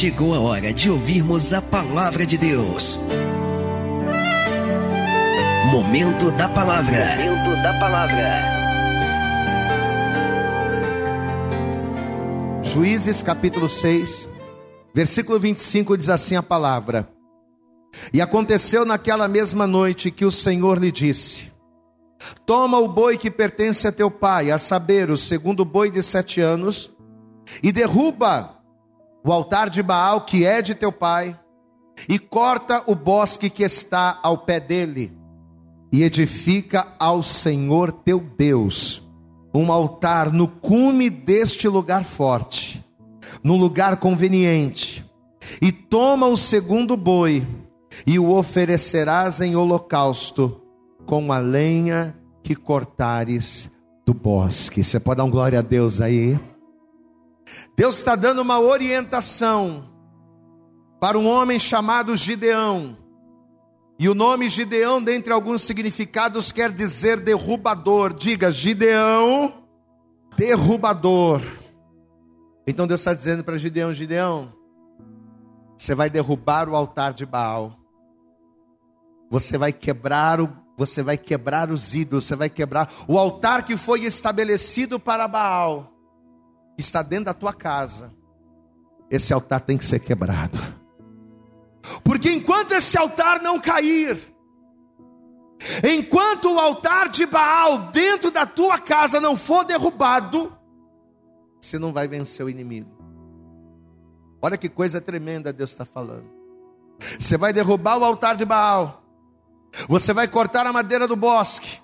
chegou a hora de ouvirmos a palavra de Deus. Momento da palavra. Momento da palavra. Juízes capítulo 6, versículo 25 diz assim a palavra: E aconteceu naquela mesma noite que o Senhor lhe disse: Toma o boi que pertence a teu pai, a saber, o segundo boi de sete anos, e derruba o altar de Baal que é de teu pai, e corta o bosque que está ao pé dele, e edifica ao Senhor teu Deus um altar no cume deste lugar forte, no lugar conveniente, e toma o segundo boi, e o oferecerás em holocausto com a lenha que cortares do bosque. Você pode dar um glória a Deus aí? Deus está dando uma orientação para um homem chamado Gideão. E o nome Gideão, dentre alguns significados, quer dizer derrubador. Diga, Gideão, derrubador. Então Deus está dizendo para Gideão: Gideão, você vai derrubar o altar de Baal. Você vai quebrar o, você vai quebrar os ídolos, você vai quebrar o altar que foi estabelecido para Baal está dentro da tua casa, esse altar tem que ser quebrado. Porque enquanto esse altar não cair, enquanto o altar de Baal dentro da tua casa não for derrubado, você não vai vencer o inimigo. Olha que coisa tremenda Deus está falando. Você vai derrubar o altar de Baal, você vai cortar a madeira do bosque,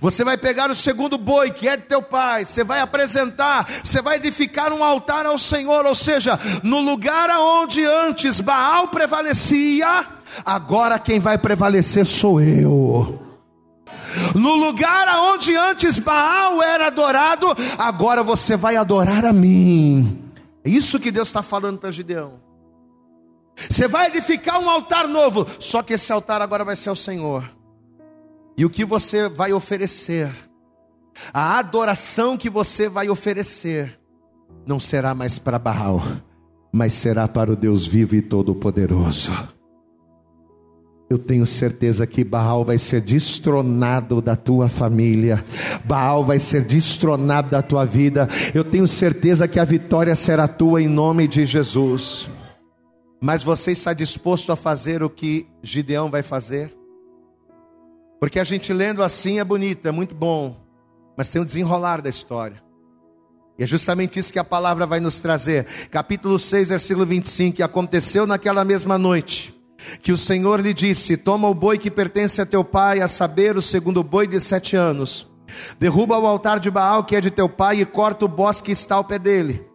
você vai pegar o segundo boi, que é de teu pai, você vai apresentar, você vai edificar um altar ao Senhor, ou seja, no lugar aonde antes Baal prevalecia, agora quem vai prevalecer sou eu. No lugar aonde antes Baal era adorado, agora você vai adorar a mim. É isso que Deus está falando para Gideão. Você vai edificar um altar novo, só que esse altar agora vai ser o Senhor. E o que você vai oferecer, a adoração que você vai oferecer, não será mais para Baal, mas será para o Deus vivo e todo-poderoso. Eu tenho certeza que Baal vai ser destronado da tua família, Baal vai ser destronado da tua vida. Eu tenho certeza que a vitória será tua em nome de Jesus. Mas você está disposto a fazer o que Gideão vai fazer? Porque a gente lendo assim é bonito, é muito bom, mas tem o desenrolar da história. E é justamente isso que a palavra vai nos trazer. Capítulo 6, versículo 25. E aconteceu naquela mesma noite que o Senhor lhe disse: Toma o boi que pertence a teu pai, a saber, o segundo boi de sete anos. Derruba o altar de Baal que é de teu pai e corta o bosque que está ao pé dele.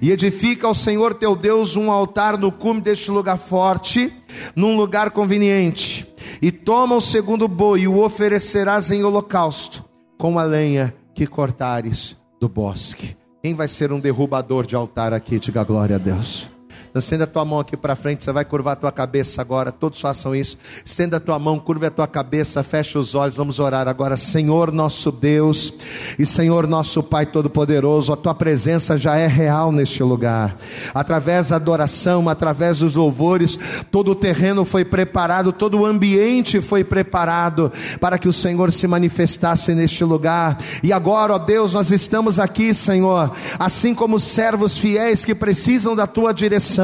E edifica ao Senhor teu Deus um altar no cume deste lugar forte, num lugar conveniente e toma o segundo boi e o oferecerás em holocausto, com a lenha que cortares do bosque. Quem vai ser um derrubador de altar aqui? Diga glória a Deus. Estenda a tua mão aqui para frente, você vai curvar a tua cabeça agora, todos façam isso. Estenda a tua mão, curva a tua cabeça, fecha os olhos, vamos orar agora. Senhor nosso Deus e Senhor nosso Pai Todo-Poderoso, a tua presença já é real neste lugar. Através da adoração, através dos louvores, todo o terreno foi preparado, todo o ambiente foi preparado para que o Senhor se manifestasse neste lugar. E agora, ó Deus, nós estamos aqui, Senhor, assim como servos fiéis que precisam da tua direção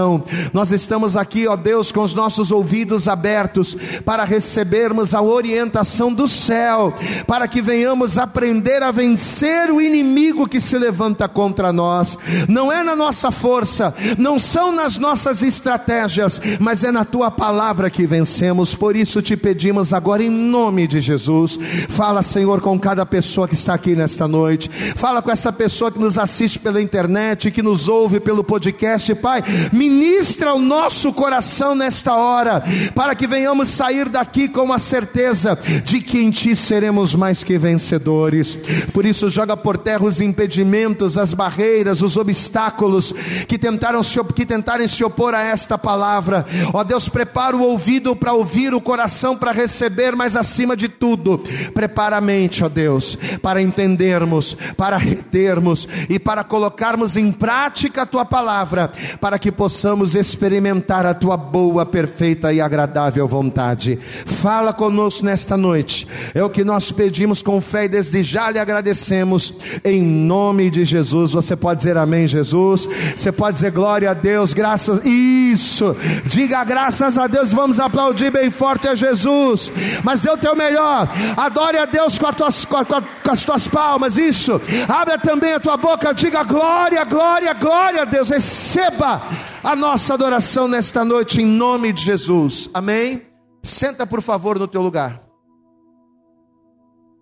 nós estamos aqui, ó Deus, com os nossos ouvidos abertos para recebermos a orientação do céu, para que venhamos aprender a vencer o inimigo que se levanta contra nós. Não é na nossa força, não são nas nossas estratégias, mas é na tua palavra que vencemos. Por isso te pedimos agora em nome de Jesus. Fala, Senhor, com cada pessoa que está aqui nesta noite. Fala com essa pessoa que nos assiste pela internet, que nos ouve pelo podcast, Pai. Me ministra o nosso coração nesta hora, para que venhamos sair daqui com a certeza de que em Ti seremos mais que vencedores. Por isso, joga por terra os impedimentos, as barreiras, os obstáculos que tentaram se, que tentarem se opor a esta palavra. Ó Deus, prepara o ouvido para ouvir, o coração para receber, mas acima de tudo, prepara a mente, ó Deus, para entendermos, para retermos e para colocarmos em prática a Tua palavra, para que possamos possamos experimentar a tua boa, perfeita e agradável vontade. Fala conosco nesta noite, é o que nós pedimos com fé e desde já lhe agradecemos, em nome de Jesus. Você pode dizer amém, Jesus, você pode dizer glória a Deus, graças, isso, diga graças a Deus, vamos aplaudir bem forte a Jesus, mas dê o teu melhor, adore a Deus com, tuas, com, a, com as tuas palmas, isso, abre também a tua boca, diga glória, glória, glória a Deus, receba a nossa adoração nesta noite em nome de Jesus. Amém? Senta por favor no teu lugar.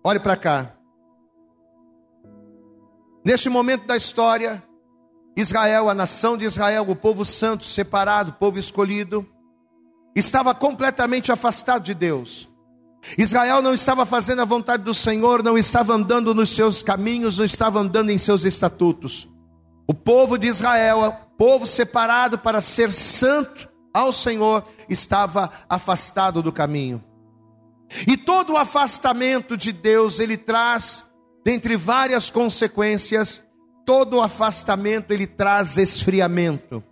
Olhe para cá. Neste momento da história, Israel, a nação de Israel, o povo santo, separado, povo escolhido, estava completamente afastado de Deus. Israel não estava fazendo a vontade do Senhor, não estava andando nos seus caminhos, não estava andando em seus estatutos. O povo de Israel, povo separado para ser santo ao Senhor, estava afastado do caminho. E todo o afastamento de Deus, ele traz, dentre várias consequências, todo o afastamento ele traz esfriamento.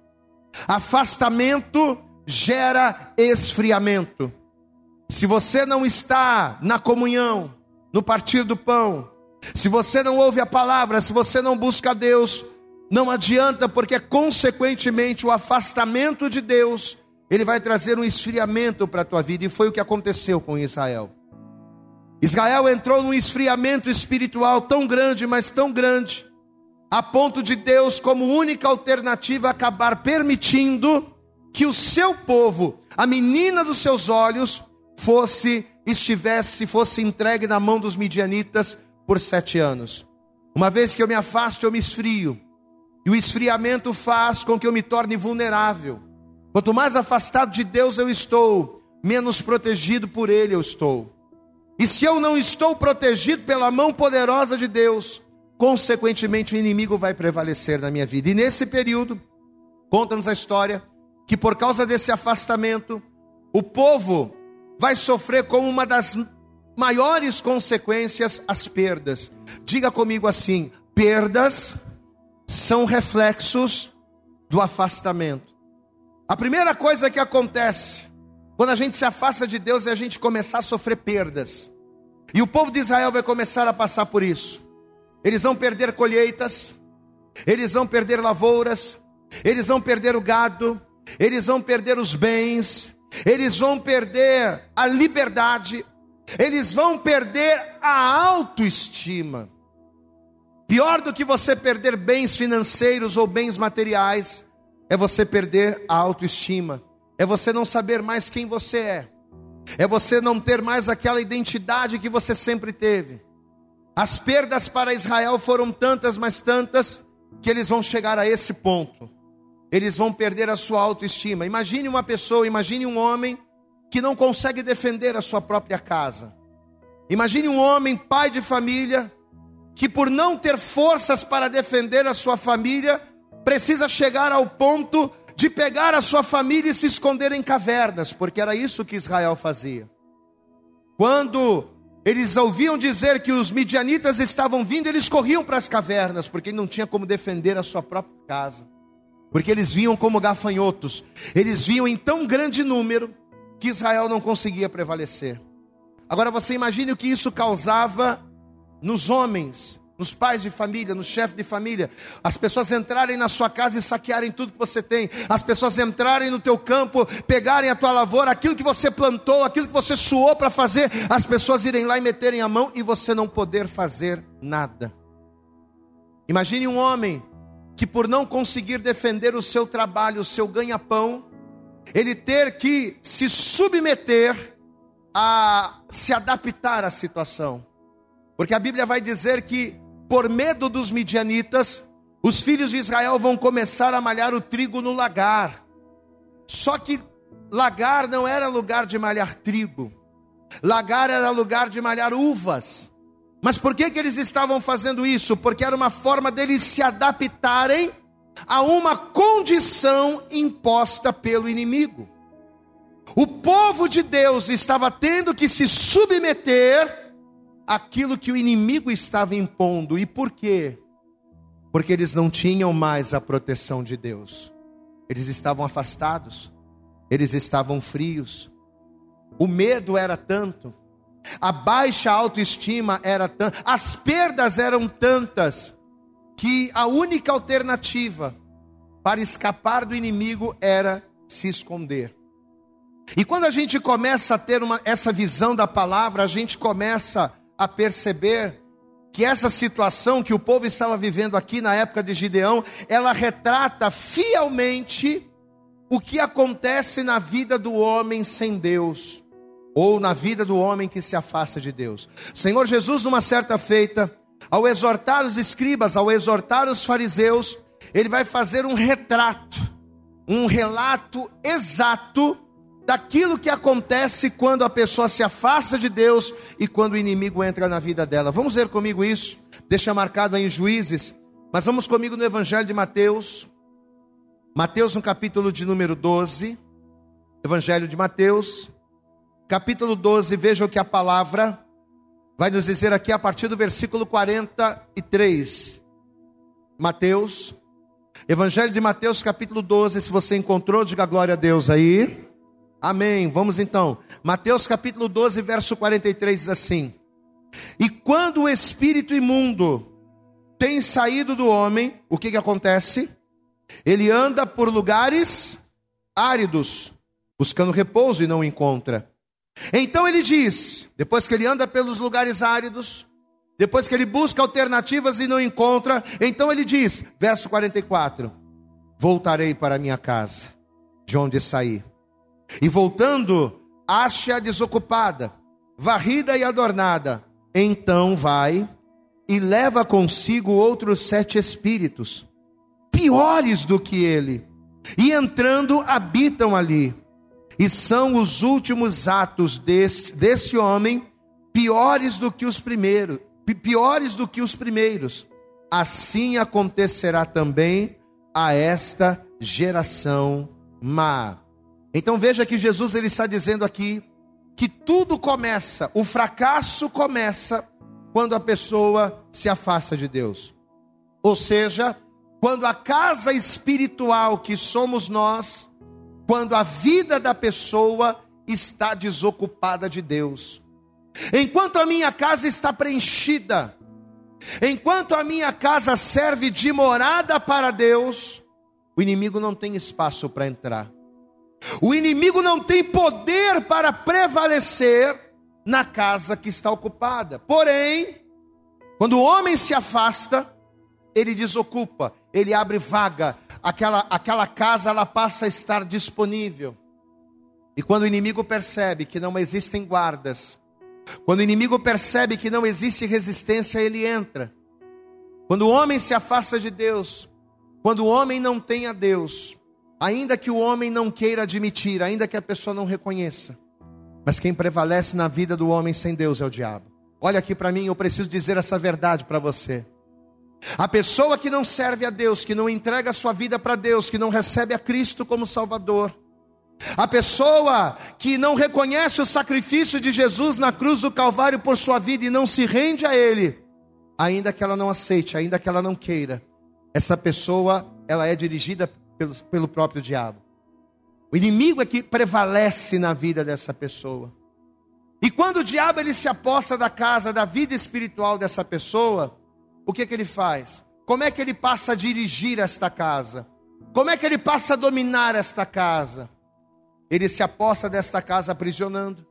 Afastamento gera esfriamento. Se você não está na comunhão, no partir do pão, se você não ouve a palavra, se você não busca Deus, não adianta, porque consequentemente o afastamento de Deus, ele vai trazer um esfriamento para a tua vida, e foi o que aconteceu com Israel. Israel entrou num esfriamento espiritual tão grande, mas tão grande, a ponto de Deus, como única alternativa, acabar permitindo que o seu povo, a menina dos seus olhos, fosse, estivesse, fosse entregue na mão dos midianitas por sete anos. Uma vez que eu me afasto, eu me esfrio. E o esfriamento faz com que eu me torne vulnerável. Quanto mais afastado de Deus eu estou, menos protegido por Ele eu estou. E se eu não estou protegido pela mão poderosa de Deus, consequentemente o inimigo vai prevalecer na minha vida. E nesse período, conta-nos a história que por causa desse afastamento, o povo vai sofrer como uma das maiores consequências as perdas. Diga comigo assim: perdas são reflexos do afastamento. A primeira coisa que acontece quando a gente se afasta de Deus é a gente começar a sofrer perdas. E o povo de Israel vai começar a passar por isso. Eles vão perder colheitas, eles vão perder lavouras, eles vão perder o gado, eles vão perder os bens, eles vão perder a liberdade, eles vão perder a autoestima. Pior do que você perder bens financeiros ou bens materiais, é você perder a autoestima, é você não saber mais quem você é, é você não ter mais aquela identidade que você sempre teve. As perdas para Israel foram tantas, mas tantas, que eles vão chegar a esse ponto. Eles vão perder a sua autoestima. Imagine uma pessoa, imagine um homem que não consegue defender a sua própria casa. Imagine um homem, pai de família, que por não ter forças para defender a sua família, precisa chegar ao ponto de pegar a sua família e se esconder em cavernas, porque era isso que Israel fazia. Quando eles ouviam dizer que os midianitas estavam vindo, eles corriam para as cavernas, porque não tinha como defender a sua própria casa. Porque eles vinham como gafanhotos, eles vinham em tão grande número que Israel não conseguia prevalecer. Agora você imagine o que isso causava nos homens, nos pais de família, no chefe de família, as pessoas entrarem na sua casa e saquearem tudo que você tem, as pessoas entrarem no teu campo, pegarem a tua lavoura, aquilo que você plantou, aquilo que você suou para fazer, as pessoas irem lá e meterem a mão e você não poder fazer nada. Imagine um homem que por não conseguir defender o seu trabalho, o seu ganha-pão, ele ter que se submeter a se adaptar à situação. Porque a Bíblia vai dizer que, por medo dos midianitas, os filhos de Israel vão começar a malhar o trigo no lagar. Só que lagar não era lugar de malhar trigo, lagar era lugar de malhar uvas. Mas por que, que eles estavam fazendo isso? Porque era uma forma deles se adaptarem a uma condição imposta pelo inimigo. O povo de Deus estava tendo que se submeter aquilo que o inimigo estava impondo. E por quê? Porque eles não tinham mais a proteção de Deus. Eles estavam afastados, eles estavam frios. O medo era tanto, a baixa autoestima era tanta, as perdas eram tantas, que a única alternativa para escapar do inimigo era se esconder. E quando a gente começa a ter uma, essa visão da palavra, a gente começa a perceber que essa situação que o povo estava vivendo aqui na época de Gideão, ela retrata fielmente o que acontece na vida do homem sem Deus, ou na vida do homem que se afasta de Deus. Senhor Jesus, numa certa feita, ao exortar os escribas, ao exortar os fariseus, ele vai fazer um retrato, um relato exato daquilo que acontece quando a pessoa se afasta de Deus e quando o inimigo entra na vida dela. Vamos ver comigo isso? Deixa marcado aí em Juízes, mas vamos comigo no Evangelho de Mateus. Mateus no capítulo de número 12. Evangelho de Mateus, capítulo 12, veja o que a palavra vai nos dizer aqui a partir do versículo 43. Mateus, Evangelho de Mateus, capítulo 12, se você encontrou, diga glória a Deus aí. Amém. Vamos então. Mateus capítulo 12, verso 43 diz assim: E quando o espírito imundo tem saído do homem, o que que acontece? Ele anda por lugares áridos, buscando repouso e não encontra. Então ele diz, depois que ele anda pelos lugares áridos, depois que ele busca alternativas e não encontra, então ele diz, verso 44: Voltarei para minha casa, de onde saí e voltando, acha desocupada, varrida e adornada. Então vai e leva consigo outros sete espíritos, piores do que ele, e entrando habitam ali. E são os últimos atos desse, desse homem piores do que os primeiros, piores do que os primeiros. Assim acontecerá também a esta geração má. Então veja que Jesus ele está dizendo aqui que tudo começa, o fracasso começa quando a pessoa se afasta de Deus. Ou seja, quando a casa espiritual que somos nós, quando a vida da pessoa está desocupada de Deus. Enquanto a minha casa está preenchida, enquanto a minha casa serve de morada para Deus, o inimigo não tem espaço para entrar. O inimigo não tem poder para prevalecer na casa que está ocupada. Porém, quando o homem se afasta, ele desocupa, ele abre vaga, aquela, aquela casa ela passa a estar disponível. E quando o inimigo percebe que não existem guardas, quando o inimigo percebe que não existe resistência, ele entra. Quando o homem se afasta de Deus, quando o homem não tem a Deus, Ainda que o homem não queira admitir, ainda que a pessoa não reconheça, mas quem prevalece na vida do homem sem Deus é o diabo. Olha aqui para mim, eu preciso dizer essa verdade para você. A pessoa que não serve a Deus, que não entrega a sua vida para Deus, que não recebe a Cristo como Salvador, a pessoa que não reconhece o sacrifício de Jesus na cruz do Calvário por sua vida e não se rende a Ele, ainda que ela não aceite, ainda que ela não queira, essa pessoa ela é dirigida pelo, pelo próprio diabo. O inimigo é que prevalece na vida dessa pessoa. E quando o diabo ele se aposta da casa, da vida espiritual dessa pessoa, o que, que ele faz? Como é que ele passa a dirigir esta casa? Como é que ele passa a dominar esta casa? Ele se aposta desta casa aprisionando.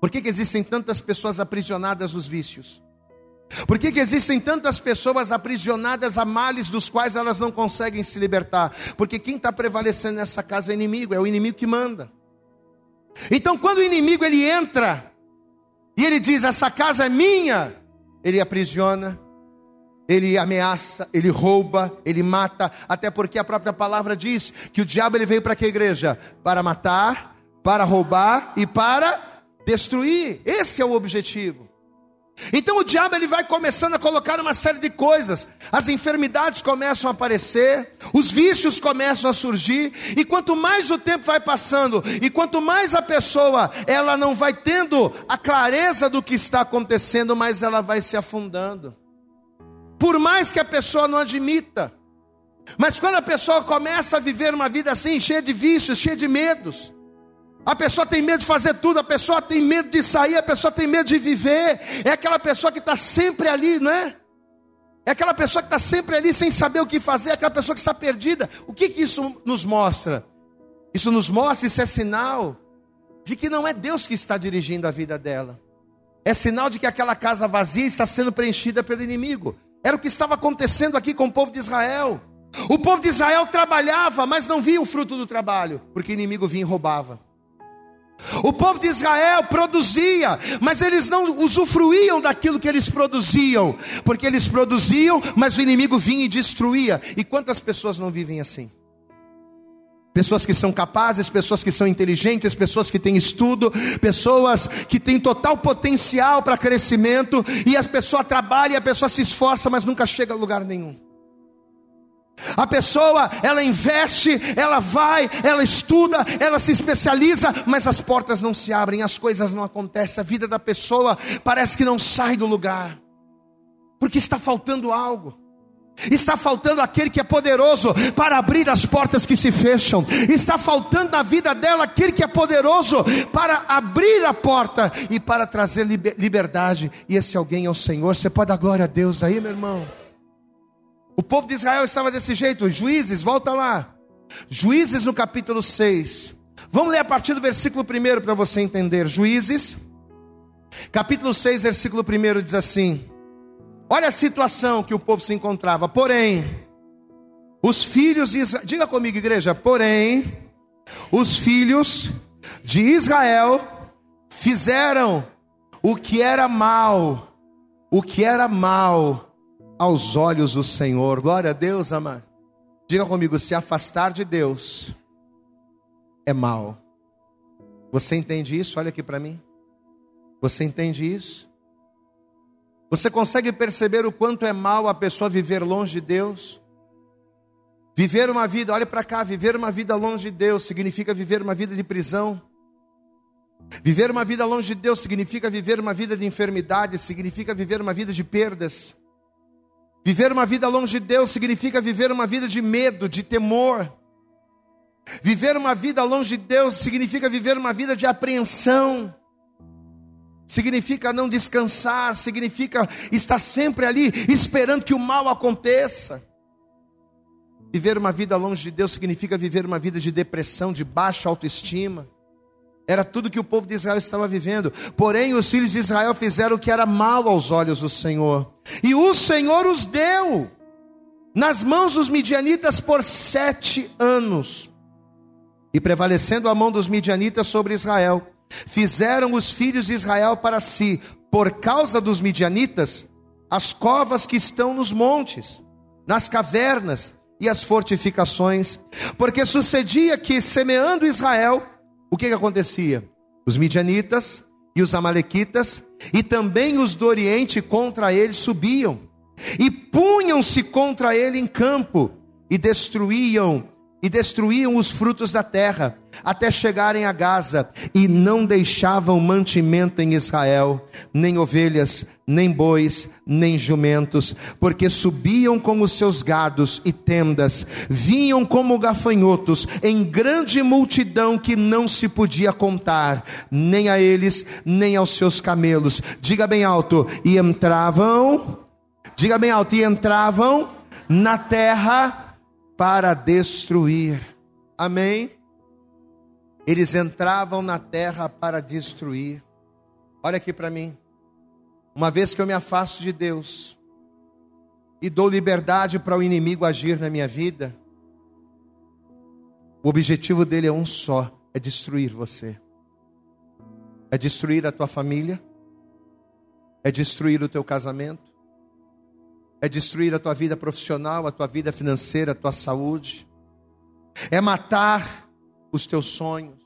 Por que, que existem tantas pessoas aprisionadas nos vícios? Por que, que existem tantas pessoas aprisionadas a males dos quais elas não conseguem se libertar? Porque quem está prevalecendo nessa casa é o inimigo, é o inimigo que manda. Então, quando o inimigo ele entra e ele diz: Essa casa é minha, ele aprisiona, ele ameaça, ele rouba, ele mata, até porque a própria palavra diz que o diabo ele veio para que igreja? Para matar, para roubar e para destruir. Esse é o objetivo. Então o diabo ele vai começando a colocar uma série de coisas. As enfermidades começam a aparecer, os vícios começam a surgir, e quanto mais o tempo vai passando, e quanto mais a pessoa ela não vai tendo a clareza do que está acontecendo, mais ela vai se afundando. Por mais que a pessoa não admita, Mas quando a pessoa começa a viver uma vida assim, cheia de vícios, cheia de medos, a pessoa tem medo de fazer tudo, a pessoa tem medo de sair, a pessoa tem medo de viver, é aquela pessoa que está sempre ali, não é? É aquela pessoa que está sempre ali sem saber o que fazer, é aquela pessoa que está perdida. O que, que isso nos mostra? Isso nos mostra, isso é sinal de que não é Deus que está dirigindo a vida dela. É sinal de que aquela casa vazia está sendo preenchida pelo inimigo. Era o que estava acontecendo aqui com o povo de Israel. O povo de Israel trabalhava, mas não via o fruto do trabalho, porque o inimigo vinha e roubava. O povo de Israel produzia, mas eles não usufruíam daquilo que eles produziam, porque eles produziam, mas o inimigo vinha e destruía. E quantas pessoas não vivem assim? Pessoas que são capazes, pessoas que são inteligentes, pessoas que têm estudo, pessoas que têm total potencial para crescimento, e as pessoas trabalham, a pessoa se esforça, mas nunca chega a lugar nenhum. A pessoa, ela investe, ela vai, ela estuda, ela se especializa, mas as portas não se abrem, as coisas não acontecem, a vida da pessoa parece que não sai do lugar, porque está faltando algo. Está faltando aquele que é poderoso para abrir as portas que se fecham. Está faltando na vida dela aquele que é poderoso para abrir a porta e para trazer liberdade. E esse alguém é o Senhor. Você pode dar glória a Deus aí, meu irmão. O povo de Israel estava desse jeito. Juízes, volta lá. Juízes no capítulo 6. Vamos ler a partir do versículo 1 para você entender. Juízes, capítulo 6, versículo 1 diz assim: Olha a situação que o povo se encontrava. Porém, os filhos de Israel, diga comigo, igreja, porém, os filhos de Israel fizeram o que era mal, o que era mal aos olhos do Senhor. Glória a Deus, amado. Diga comigo: se afastar de Deus é mal. Você entende isso? Olha aqui para mim. Você entende isso? Você consegue perceber o quanto é mal a pessoa viver longe de Deus? Viver uma vida, olha para cá, viver uma vida longe de Deus significa viver uma vida de prisão. Viver uma vida longe de Deus significa viver uma vida de enfermidade, significa viver uma vida de perdas. Viver uma vida longe de Deus significa viver uma vida de medo, de temor. Viver uma vida longe de Deus significa viver uma vida de apreensão. Significa não descansar, significa estar sempre ali esperando que o mal aconteça. Viver uma vida longe de Deus significa viver uma vida de depressão, de baixa autoestima. Era tudo que o povo de Israel estava vivendo. Porém, os filhos de Israel fizeram o que era mal aos olhos do Senhor. E o Senhor os deu nas mãos dos midianitas por sete anos. E prevalecendo a mão dos midianitas sobre Israel, fizeram os filhos de Israel para si, por causa dos midianitas, as covas que estão nos montes, nas cavernas e as fortificações. Porque sucedia que, semeando Israel, o que, que acontecia? Os midianitas e os amalequitas e também os do Oriente contra ele subiam e punham-se contra ele em campo e destruíam e destruíam os frutos da terra, até chegarem a Gaza, e não deixavam mantimento em Israel, nem ovelhas, nem bois, nem jumentos, porque subiam com os seus gados e tendas, vinham como gafanhotos, em grande multidão que não se podia contar, nem a eles, nem aos seus camelos. Diga bem alto, e entravam, diga bem alto, e entravam na terra para destruir. Amém? Eles entravam na terra para destruir. Olha aqui para mim. Uma vez que eu me afasto de Deus e dou liberdade para o inimigo agir na minha vida, o objetivo dele é um só: é destruir você, é destruir a tua família, é destruir o teu casamento, é destruir a tua vida profissional, a tua vida financeira, a tua saúde, é matar os teus sonhos.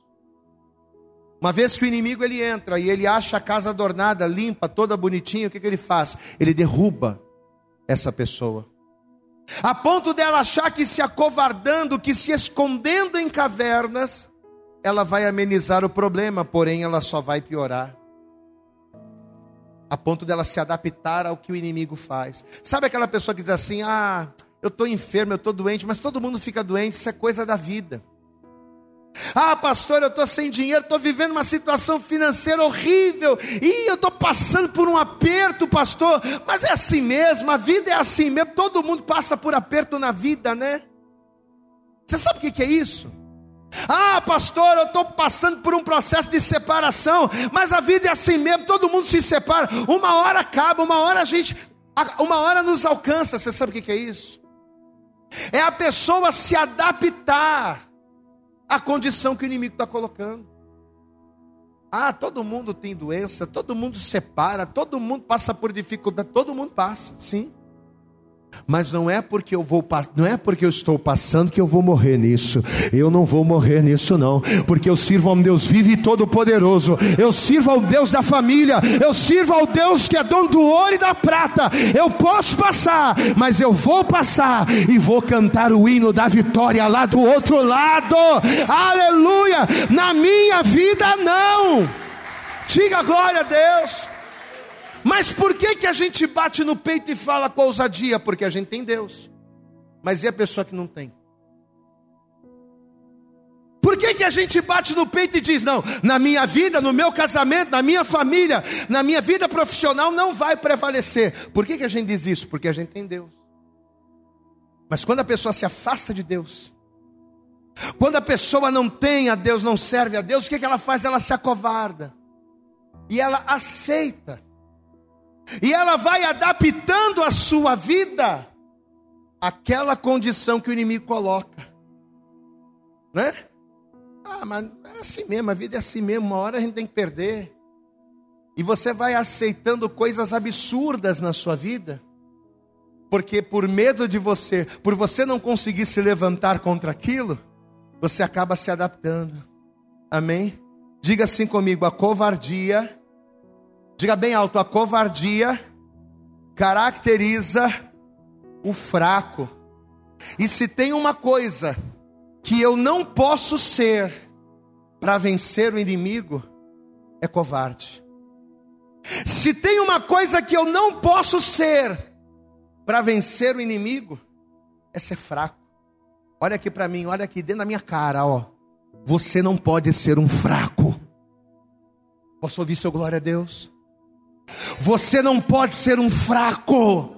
Uma vez que o inimigo ele entra e ele acha a casa adornada, limpa, toda bonitinha, o que, que ele faz? Ele derruba essa pessoa. A ponto dela achar que se acovardando, que se escondendo em cavernas, ela vai amenizar o problema, porém ela só vai piorar a ponto dela se adaptar ao que o inimigo faz. Sabe aquela pessoa que diz assim: "Ah, eu estou enfermo, eu estou doente, mas todo mundo fica doente, isso é coisa da vida. Ah, pastor, eu estou sem dinheiro, estou vivendo uma situação financeira horrível, e eu estou passando por um aperto, pastor, mas é assim mesmo, a vida é assim mesmo, todo mundo passa por aperto na vida, né? Você sabe o que é isso? Ah, pastor, eu estou passando por um processo de separação, mas a vida é assim mesmo, todo mundo se separa, uma hora acaba, uma hora a gente, uma hora nos alcança, você sabe o que é isso? É a pessoa se adaptar à condição que o inimigo está colocando. Ah, todo mundo tem doença, todo mundo separa, todo mundo passa por dificuldade, todo mundo passa, sim. Mas não é porque eu vou, não é porque eu estou passando que eu vou morrer nisso. Eu não vou morrer nisso não, porque eu sirvo a um Deus vivo e todo poderoso. Eu sirvo ao Deus da família. Eu sirvo ao Deus que é dono do ouro e da prata. Eu posso passar, mas eu vou passar e vou cantar o hino da vitória lá do outro lado. Aleluia! Na minha vida não. Diga glória a Deus. Mas por que, que a gente bate no peito e fala com ousadia? Porque a gente tem Deus. Mas e a pessoa que não tem? Por que, que a gente bate no peito e diz: não, na minha vida, no meu casamento, na minha família, na minha vida profissional não vai prevalecer? Por que, que a gente diz isso? Porque a gente tem Deus. Mas quando a pessoa se afasta de Deus, quando a pessoa não tem a Deus, não serve a Deus, o que, que ela faz? Ela se acovarda e ela aceita e ela vai adaptando a sua vida àquela condição que o inimigo coloca. Né? Ah, mas é assim mesmo, a vida é assim mesmo, uma hora a gente tem que perder. E você vai aceitando coisas absurdas na sua vida, porque por medo de você, por você não conseguir se levantar contra aquilo, você acaba se adaptando. Amém? Diga assim comigo: a covardia Diga bem alto: a covardia caracteriza o fraco. E se tem uma coisa que eu não posso ser para vencer o inimigo, é covarde. Se tem uma coisa que eu não posso ser para vencer o inimigo, é ser fraco. Olha aqui para mim, olha aqui dentro da minha cara, ó. Você não pode ser um fraco. Posso ouvir seu glória a Deus? Você não pode ser um fraco.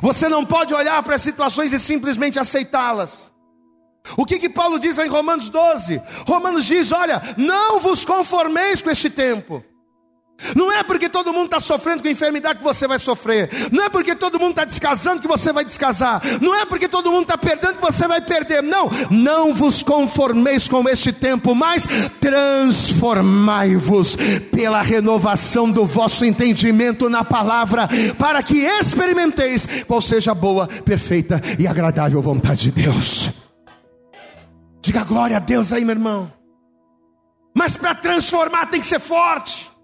Você não pode olhar para as situações e simplesmente aceitá-las. O que que Paulo diz em Romanos 12? Romanos diz: Olha, não vos conformeis com este tempo. Não é porque todo mundo está sofrendo com enfermidade que você vai sofrer. Não é porque todo mundo está descasando que você vai descasar. Não é porque todo mundo está perdendo que você vai perder. Não, não vos conformeis com este tempo, mas transformai-vos pela renovação do vosso entendimento na palavra, para que experimenteis qual seja a boa, perfeita e agradável vontade de Deus. Diga glória a Deus aí, meu irmão. Mas para transformar tem que ser forte.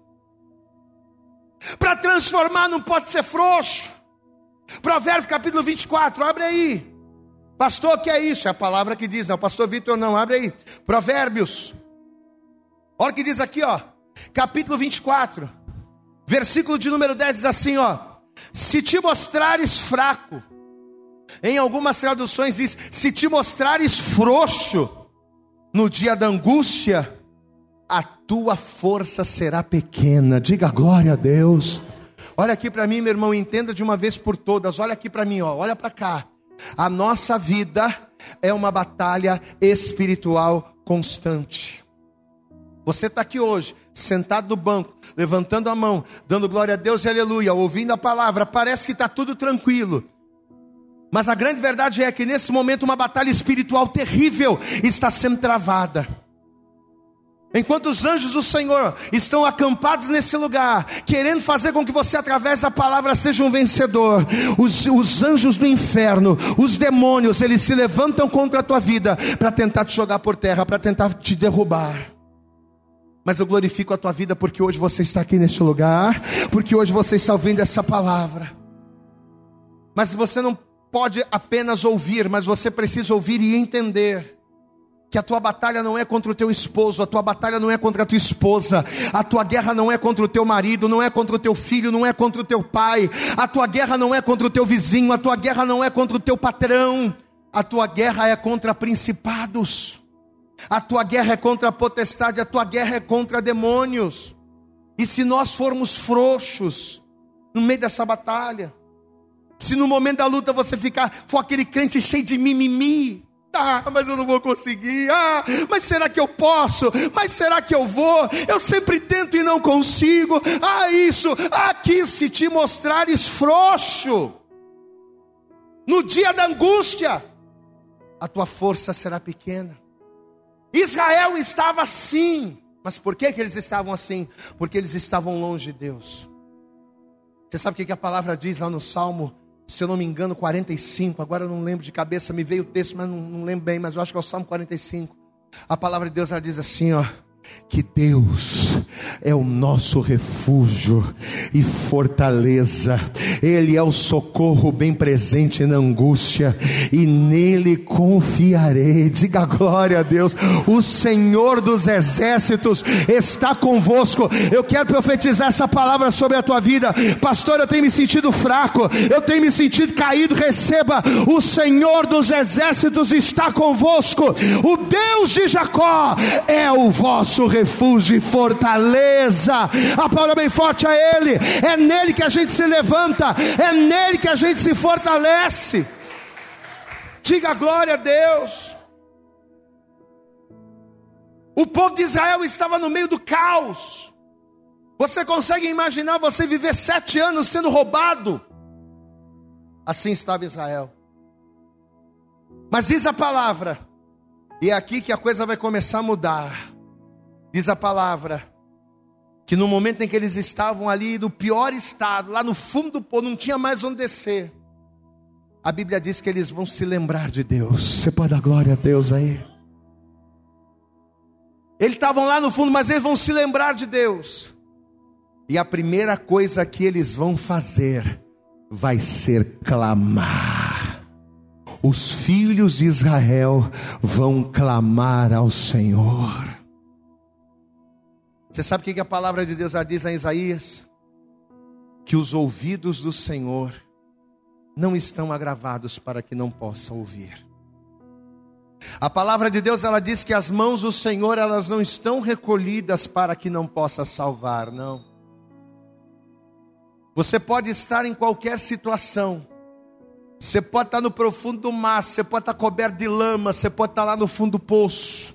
Para transformar não pode ser frouxo. Provérbios capítulo 24, abre aí. Pastor, que é isso? É a palavra que diz, não, pastor Vitor não, abre aí. Provérbios. Olha o que diz aqui, ó. Capítulo 24, versículo de número 10 diz assim, ó: Se te mostrares fraco, em algumas traduções diz: Se te mostrares frouxo no dia da angústia, tua força será pequena. Diga glória a Deus. Olha aqui para mim, meu irmão, entenda de uma vez por todas. Olha aqui para mim, ó, olha para cá. A nossa vida é uma batalha espiritual constante. Você está aqui hoje, sentado no banco, levantando a mão, dando glória a Deus e aleluia, ouvindo a palavra, parece que está tudo tranquilo. Mas a grande verdade é que nesse momento uma batalha espiritual terrível está sendo travada. Enquanto os anjos do Senhor estão acampados nesse lugar, querendo fazer com que você, através da palavra, seja um vencedor, os, os anjos do inferno, os demônios, eles se levantam contra a tua vida para tentar te jogar por terra, para tentar te derrubar. Mas eu glorifico a tua vida porque hoje você está aqui neste lugar, porque hoje você está ouvindo essa palavra. Mas você não pode apenas ouvir, mas você precisa ouvir e entender que a tua batalha não é contra o teu esposo, a tua batalha não é contra a tua esposa, a tua guerra não é contra o teu marido, não é contra o teu filho, não é contra o teu pai, a tua guerra não é contra o teu vizinho, a tua guerra não é contra o teu patrão, a tua guerra é contra principados, a tua guerra é contra a potestade, a tua guerra é contra demônios. E se nós formos frouxos no meio dessa batalha, se no momento da luta você ficar, for aquele crente cheio de mimimi, ah, mas eu não vou conseguir. Ah, mas será que eu posso? Mas será que eu vou? Eu sempre tento e não consigo. Ah, isso, aqui se te mostrares frouxo. No dia da angústia, a tua força será pequena. Israel estava assim. Mas por que, que eles estavam assim? Porque eles estavam longe de Deus. Você sabe o que a palavra diz lá no Salmo se eu não me engano, 45. Agora eu não lembro de cabeça, me veio o texto, mas não, não lembro bem. Mas eu acho que é o Salmo 45. A palavra de Deus ela diz assim: ó que Deus é o nosso refúgio e fortaleza, Ele é o socorro bem presente na angústia, e nele confiarei. Diga glória a Deus, o Senhor dos exércitos está convosco. Eu quero profetizar essa palavra sobre a tua vida, pastor. Eu tenho me sentido fraco, eu tenho me sentido caído. Receba, o Senhor dos exércitos está convosco, o Deus de Jacó é o vosso nosso refúgio e fortaleza. A palavra bem forte a Ele, é nele que a gente se levanta, é nele que a gente se fortalece. Diga glória a Deus. O povo de Israel estava no meio do caos. Você consegue imaginar você viver sete anos sendo roubado? Assim estava Israel. Mas diz a palavra, e é aqui que a coisa vai começar a mudar. Diz a palavra que no momento em que eles estavam ali no pior estado, lá no fundo do poço, não tinha mais onde descer. A Bíblia diz que eles vão se lembrar de Deus. Você pode dar glória a Deus aí? Eles estavam lá no fundo, mas eles vão se lembrar de Deus. E a primeira coisa que eles vão fazer vai ser clamar. Os filhos de Israel vão clamar ao Senhor. Você sabe o que a palavra de Deus diz lá em Isaías? Que os ouvidos do Senhor não estão agravados para que não possa ouvir. A palavra de Deus ela diz que as mãos do Senhor elas não estão recolhidas para que não possa salvar, não. Você pode estar em qualquer situação. Você pode estar no profundo do mar, você pode estar coberto de lama, você pode estar lá no fundo do poço.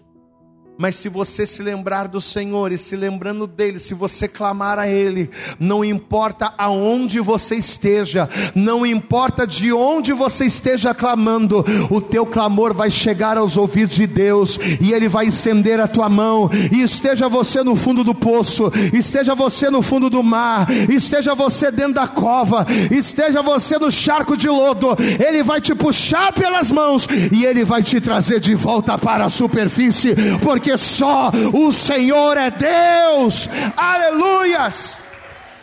Mas se você se lembrar do Senhor e se lembrando dele, se você clamar a ele, não importa aonde você esteja, não importa de onde você esteja clamando, o teu clamor vai chegar aos ouvidos de Deus e ele vai estender a tua mão. E esteja você no fundo do poço, esteja você no fundo do mar, esteja você dentro da cova, esteja você no charco de lodo, ele vai te puxar pelas mãos e ele vai te trazer de volta para a superfície, porque porque só o Senhor é Deus. Aleluias!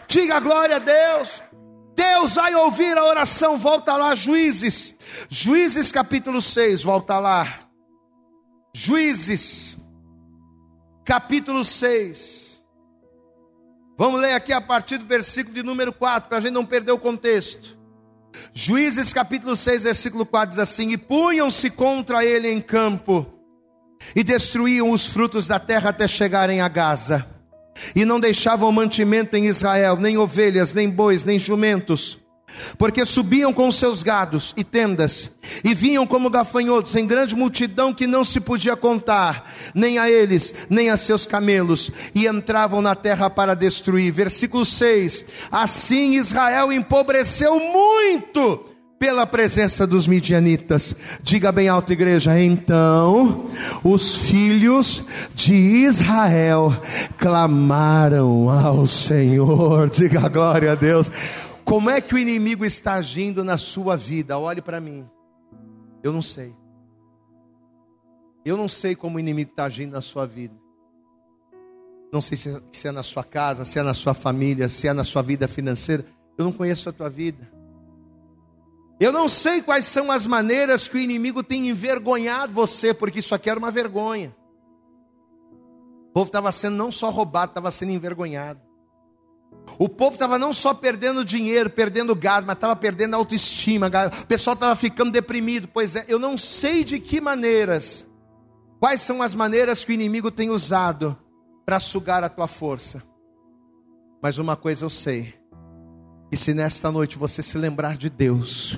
Diga glória a Deus. Deus vai ouvir a oração. Volta lá, Juízes. Juízes capítulo 6, volta lá. Juízes, capítulo 6. Vamos ler aqui a partir do versículo de número 4, para a gente não perder o contexto. Juízes capítulo 6, versículo 4 diz assim: E punham-se contra ele em campo e destruíam os frutos da terra até chegarem a Gaza. E não deixavam mantimento em Israel, nem ovelhas, nem bois, nem jumentos, porque subiam com seus gados e tendas, e vinham como gafanhotos em grande multidão que não se podia contar, nem a eles, nem a seus camelos, e entravam na terra para destruir. Versículo 6: Assim Israel empobreceu muito pela presença dos midianitas. Diga bem alto, igreja. Então, os filhos de Israel clamaram ao Senhor. Diga glória a Deus. Como é que o inimigo está agindo na sua vida? Olhe para mim. Eu não sei. Eu não sei como o inimigo está agindo na sua vida. Não sei se é na sua casa, se é na sua família, se é na sua vida financeira. Eu não conheço a tua vida. Eu não sei quais são as maneiras que o inimigo tem envergonhado você, porque isso aqui era uma vergonha. O povo estava sendo não só roubado, estava sendo envergonhado. O povo estava não só perdendo dinheiro, perdendo gado, mas estava perdendo autoestima. O pessoal estava ficando deprimido. Pois é, eu não sei de que maneiras, quais são as maneiras que o inimigo tem usado para sugar a tua força. Mas uma coisa eu sei: que se nesta noite você se lembrar de Deus,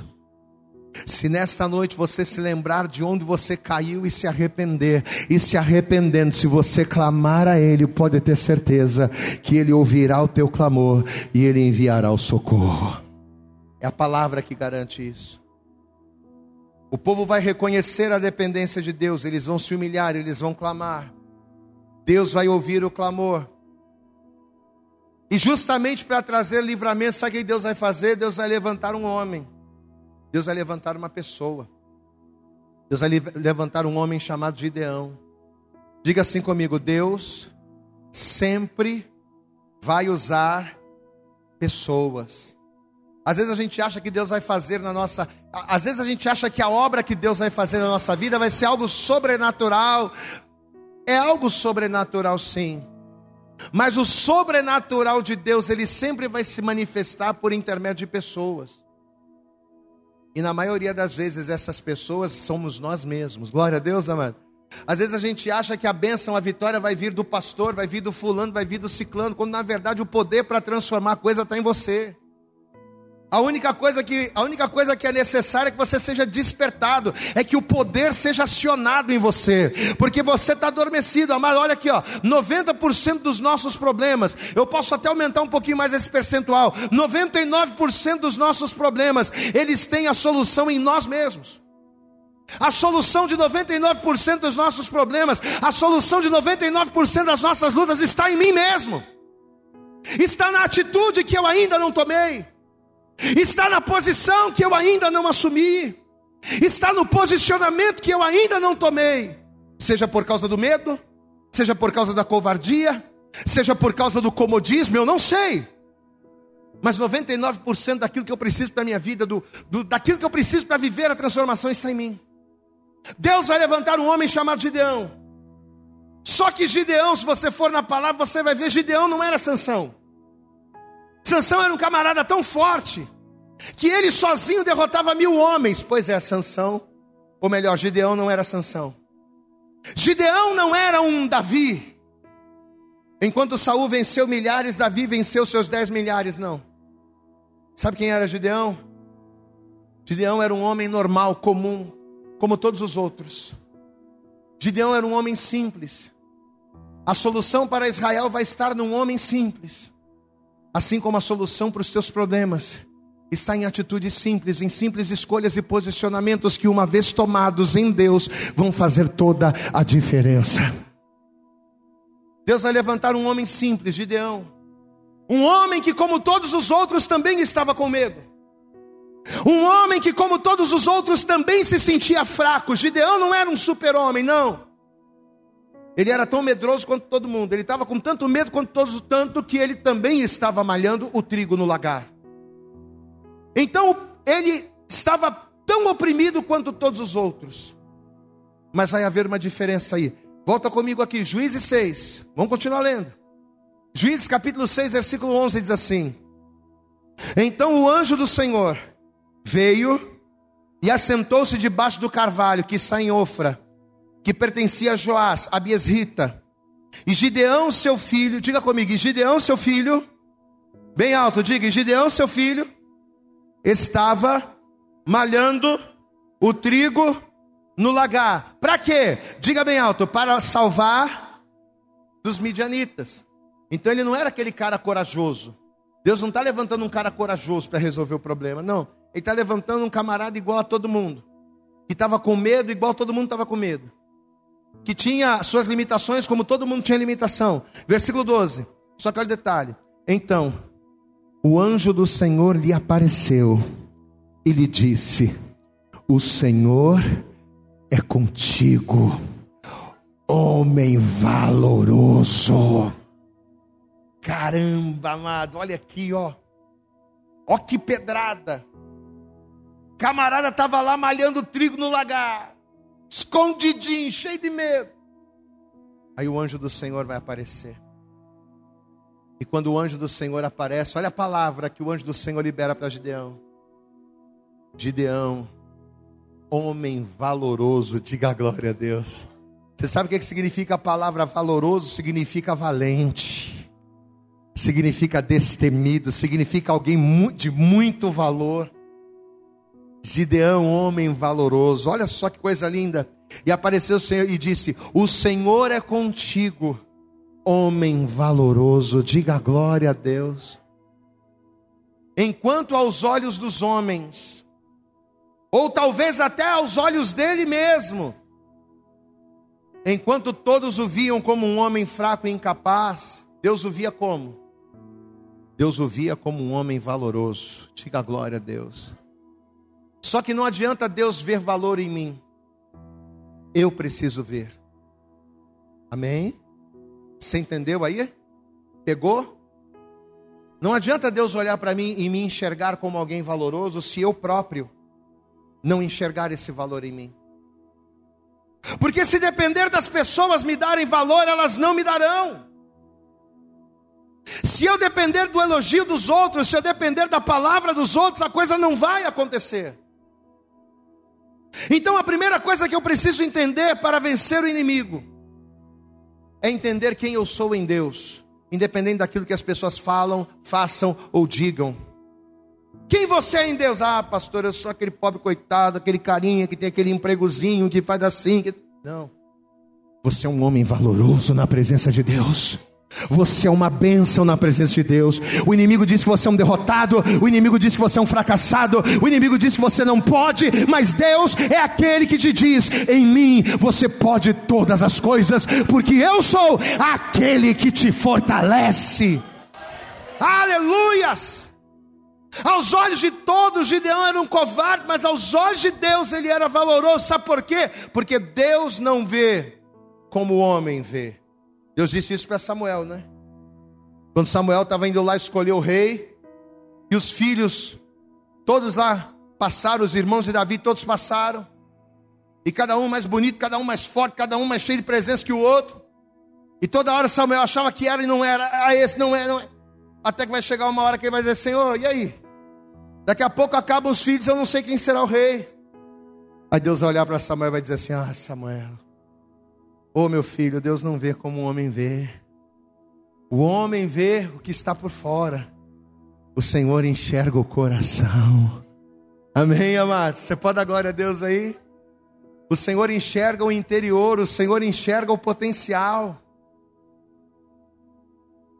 se nesta noite você se lembrar de onde você caiu e se arrepender, e se arrependendo, se você clamar a Ele, pode ter certeza que Ele ouvirá o teu clamor e Ele enviará o socorro. É a palavra que garante isso. O povo vai reconhecer a dependência de Deus, eles vão se humilhar, eles vão clamar. Deus vai ouvir o clamor. E justamente para trazer livramento, sabe o que Deus vai fazer? Deus vai levantar um homem Deus vai levantar uma pessoa. Deus vai levantar um homem chamado Gideão. Diga assim comigo: Deus sempre vai usar pessoas. Às vezes a gente acha que Deus vai fazer na nossa. Às vezes a gente acha que a obra que Deus vai fazer na nossa vida vai ser algo sobrenatural. É algo sobrenatural, sim. Mas o sobrenatural de Deus, ele sempre vai se manifestar por intermédio de pessoas. E na maioria das vezes essas pessoas somos nós mesmos. Glória a Deus, amado. Às vezes a gente acha que a bênção, a vitória vai vir do pastor, vai vir do fulano, vai vir do ciclano, quando na verdade o poder para transformar a coisa está em você. A única coisa que a única coisa que é necessária é que você seja despertado, é que o poder seja acionado em você, porque você está adormecido. Amado, olha aqui, ó, 90% dos nossos problemas, eu posso até aumentar um pouquinho mais esse percentual. 99% dos nossos problemas, eles têm a solução em nós mesmos. A solução de 99% dos nossos problemas, a solução de 99% das nossas lutas está em mim mesmo. Está na atitude que eu ainda não tomei está na posição que eu ainda não assumi, está no posicionamento que eu ainda não tomei, seja por causa do medo, seja por causa da covardia, seja por causa do comodismo, eu não sei. Mas 99% daquilo que eu preciso para a minha vida, do, do, daquilo que eu preciso para viver a transformação, está em mim. Deus vai levantar um homem chamado Gideão. Só que Gideão, se você for na palavra, você vai ver, Gideão não era Sansão. Sansão era um camarada tão forte que ele sozinho derrotava mil homens. Pois é, Sansão, ou melhor, Gideão não era Sansão. Gideão não era um Davi. Enquanto Saul venceu milhares, Davi venceu seus dez milhares, não. Sabe quem era Gideão? Gideão era um homem normal, comum, como todos os outros. Gideão era um homem simples. A solução para Israel vai estar num homem simples. Assim como a solução para os teus problemas está em atitudes simples, em simples escolhas e posicionamentos que, uma vez tomados em Deus, vão fazer toda a diferença. Deus vai levantar um homem simples, Gideão. Um homem que, como todos os outros, também estava com medo. Um homem que, como todos os outros, também se sentia fraco. Gideão não era um super-homem, não. Ele era tão medroso quanto todo mundo. Ele estava com tanto medo quanto todos, tanto que ele também estava malhando o trigo no lagar. Então ele estava tão oprimido quanto todos os outros. Mas vai haver uma diferença aí. Volta comigo aqui, Juízes 6. Vamos continuar lendo. Juízes capítulo 6, versículo 11 diz assim: Então o anjo do Senhor veio e assentou-se debaixo do carvalho que está em Ofra que pertencia a Joás, a Biesrita. E Gideão, seu filho, diga comigo, Gideão, seu filho, bem alto, diga, Gideão, seu filho, estava malhando o trigo no lagar. Para quê? Diga bem alto, para salvar dos midianitas. Então ele não era aquele cara corajoso. Deus não está levantando um cara corajoso para resolver o problema, não. Ele está levantando um camarada igual a todo mundo, que estava com medo, igual todo mundo estava com medo que tinha suas limitações, como todo mundo tinha limitação. Versículo 12, só aquele detalhe. Então, o anjo do Senhor lhe apareceu e lhe disse: O Senhor é contigo, homem valoroso. Caramba, amado, olha aqui, ó. Ó que pedrada. Camarada estava lá malhando trigo no lagar, escondidinho, cheio de medo. Aí o anjo do Senhor vai aparecer. E quando o anjo do Senhor aparece, olha a palavra que o anjo do Senhor libera para Gideão. Gideão, homem valoroso, diga glória a Deus. Você sabe o que significa a palavra valoroso? Significa valente, significa destemido, significa alguém de muito valor. Gideão, homem valoroso, olha só que coisa linda. E apareceu o Senhor e disse: O Senhor é contigo, homem valoroso, diga glória a Deus. Enquanto aos olhos dos homens, ou talvez até aos olhos dele mesmo, enquanto todos o viam como um homem fraco e incapaz, Deus o via como? Deus o via como um homem valoroso, diga glória a Deus. Só que não adianta Deus ver valor em mim, eu preciso ver. Amém? Você entendeu aí? Pegou? Não adianta Deus olhar para mim e me enxergar como alguém valoroso se eu próprio não enxergar esse valor em mim. Porque se depender das pessoas me darem valor, elas não me darão. Se eu depender do elogio dos outros, se eu depender da palavra dos outros, a coisa não vai acontecer. Então a primeira coisa que eu preciso entender para vencer o inimigo é entender quem eu sou em Deus, independente daquilo que as pessoas falam, façam ou digam. Quem você é em Deus? Ah, pastor, eu sou aquele pobre coitado, aquele carinha que tem aquele empregozinho que faz assim. Que... Não. Você é um homem valoroso na presença de Deus. Você é uma bênção na presença de Deus. O inimigo diz que você é um derrotado, o inimigo diz que você é um fracassado, o inimigo diz que você não pode, mas Deus é aquele que te diz: em mim você pode todas as coisas, porque eu sou aquele que te fortalece. Aleluias! Aos olhos de todos, Gideão era um covarde, mas aos olhos de Deus ele era valoroso. Sabe por quê? Porque Deus não vê como o homem vê. Deus disse isso para Samuel, né? Quando Samuel estava indo lá escolher o rei, e os filhos, todos lá passaram, os irmãos de Davi, todos passaram, e cada um mais bonito, cada um mais forte, cada um mais cheio de presença que o outro. E toda hora Samuel achava que era e não era, ah, esse não é, não é. Até que vai chegar uma hora que ele vai dizer: Senhor, e aí? Daqui a pouco acabam os filhos, eu não sei quem será o rei. Aí Deus vai olhar para Samuel e vai dizer assim: Ah, Samuel, oh, meu filho, Deus não vê como o homem vê. O homem vê o que está por fora, o Senhor enxerga o coração. Amém, amados? Você pode dar glória a Deus aí? O Senhor enxerga o interior, o Senhor enxerga o potencial.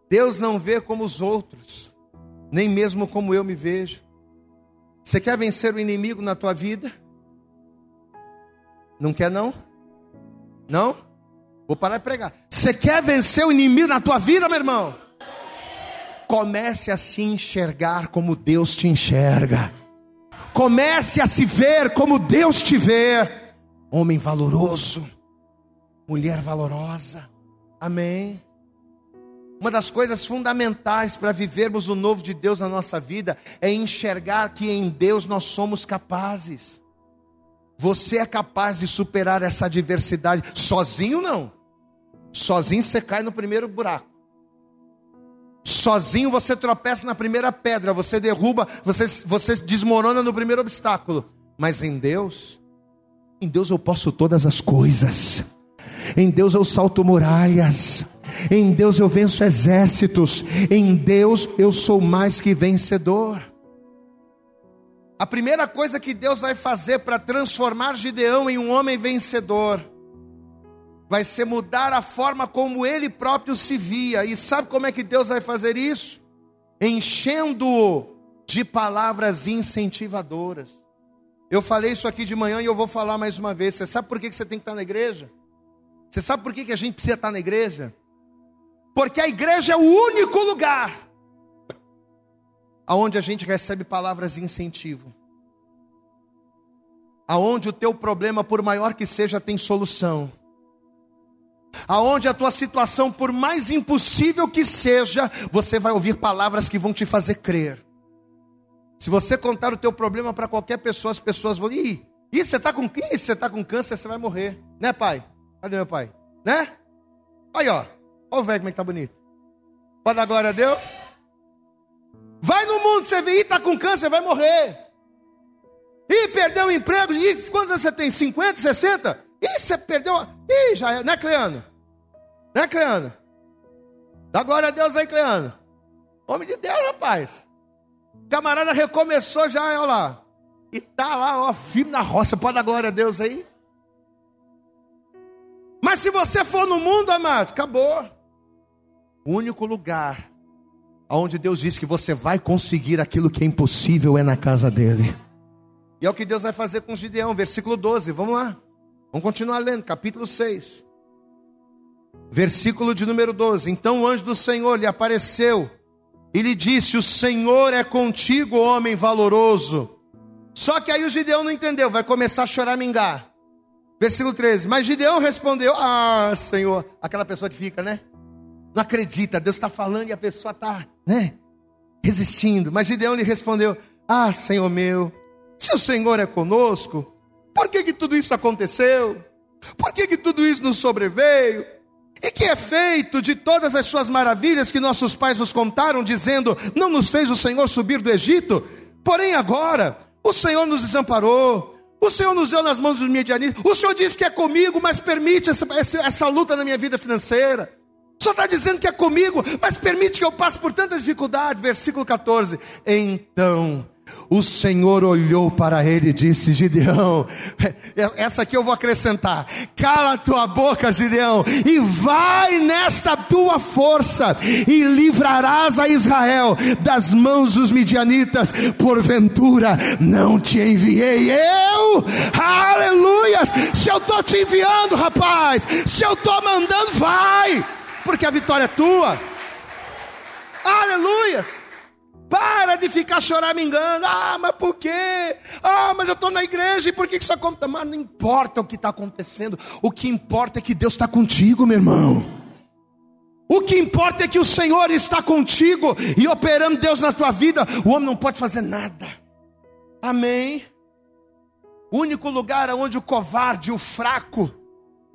Deus não vê como os outros, nem mesmo como eu me vejo. Você quer vencer o inimigo na tua vida? Não quer não? Não? Vou parar de pregar. Você quer vencer o inimigo na tua vida, meu irmão? Comece a se enxergar como Deus te enxerga. Comece a se ver como Deus te vê. Homem valoroso, mulher valorosa. Amém. Uma das coisas fundamentais para vivermos o novo de Deus na nossa vida é enxergar que em Deus nós somos capazes. Você é capaz de superar essa adversidade sozinho não. Sozinho você cai no primeiro buraco. Sozinho você tropeça na primeira pedra, você derruba, você, você desmorona no primeiro obstáculo. Mas em Deus, em Deus eu posso todas as coisas. Em Deus eu salto muralhas. Em Deus eu venço exércitos. Em Deus eu sou mais que vencedor. A primeira coisa que Deus vai fazer para transformar Gideão em um homem vencedor vai ser mudar a forma como ele próprio se via. E sabe como é que Deus vai fazer isso? Enchendo-o de palavras incentivadoras. Eu falei isso aqui de manhã e eu vou falar mais uma vez. Você sabe por que você tem que estar na igreja? Você sabe por que a gente precisa estar na igreja? Porque a igreja é o único lugar aonde a gente recebe palavras de incentivo. Aonde o teu problema, por maior que seja, tem solução. Aonde a tua situação, por mais impossível que seja, você vai ouvir palavras que vão te fazer crer. Se você contar o teu problema para qualquer pessoa, as pessoas vão, ih, ih você está com, você tá com câncer, você vai morrer. Né, pai? Cadê meu pai? Né? Aí, ó. Olha o velho como é que tá bonito. Pode dar glória a Deus? Vai no mundo, você vê, ih, tá com câncer, vai morrer. Ih, perdeu o emprego. Ih, quantos você tem? 50, 60? Ih, você perdeu. Ih, já é. Né, Cleano? Né, Cleano? Dá glória a Deus aí, Cleano. Homem de Deus, rapaz. Camarada recomeçou já, olha lá. E tá lá, ó, firme na roça. Pode dar glória a Deus aí? Mas se você for no mundo, amado, acabou. O único lugar onde Deus diz que você vai conseguir aquilo que é impossível é na casa dele. E é o que Deus vai fazer com Gideão, versículo 12. Vamos lá. Vamos continuar lendo, capítulo 6. Versículo de número 12. Então o anjo do Senhor lhe apareceu e lhe disse: O Senhor é contigo, homem valoroso. Só que aí o Gideão não entendeu, vai começar a choramingar. Versículo 13: Mas Gideão respondeu: Ah, Senhor, aquela pessoa que fica, né? Não acredita, Deus está falando e a pessoa está, né? Resistindo. Mas Gideão lhe respondeu: Ah, Senhor meu, se o Senhor é conosco, por que, que tudo isso aconteceu? Por que, que tudo isso nos sobreveio? E que é feito de todas as suas maravilhas que nossos pais nos contaram, dizendo: Não nos fez o Senhor subir do Egito? Porém, agora, o Senhor nos desamparou, o Senhor nos deu nas mãos dos medianistas. O Senhor disse que é comigo, mas permite essa, essa, essa luta na minha vida financeira. O Senhor está dizendo que é comigo, mas permite que eu passe por tanta dificuldade. Versículo 14. Então o Senhor olhou para ele e disse: Gideão, essa aqui eu vou acrescentar. Cala tua boca, Gideão, e vai nesta tua força e livrarás a Israel das mãos dos midianitas. Porventura não te enviei eu? Aleluias! Se eu estou te enviando, rapaz, se eu estou mandando, vai, porque a vitória é tua. Aleluias! Para de ficar choramingando. Ah, mas por quê? Ah, mas eu estou na igreja e por que isso acontece? Mas não importa o que está acontecendo. O que importa é que Deus está contigo, meu irmão. O que importa é que o Senhor está contigo e operando Deus na tua vida. O homem não pode fazer nada. Amém. O único lugar onde o covarde, o fraco,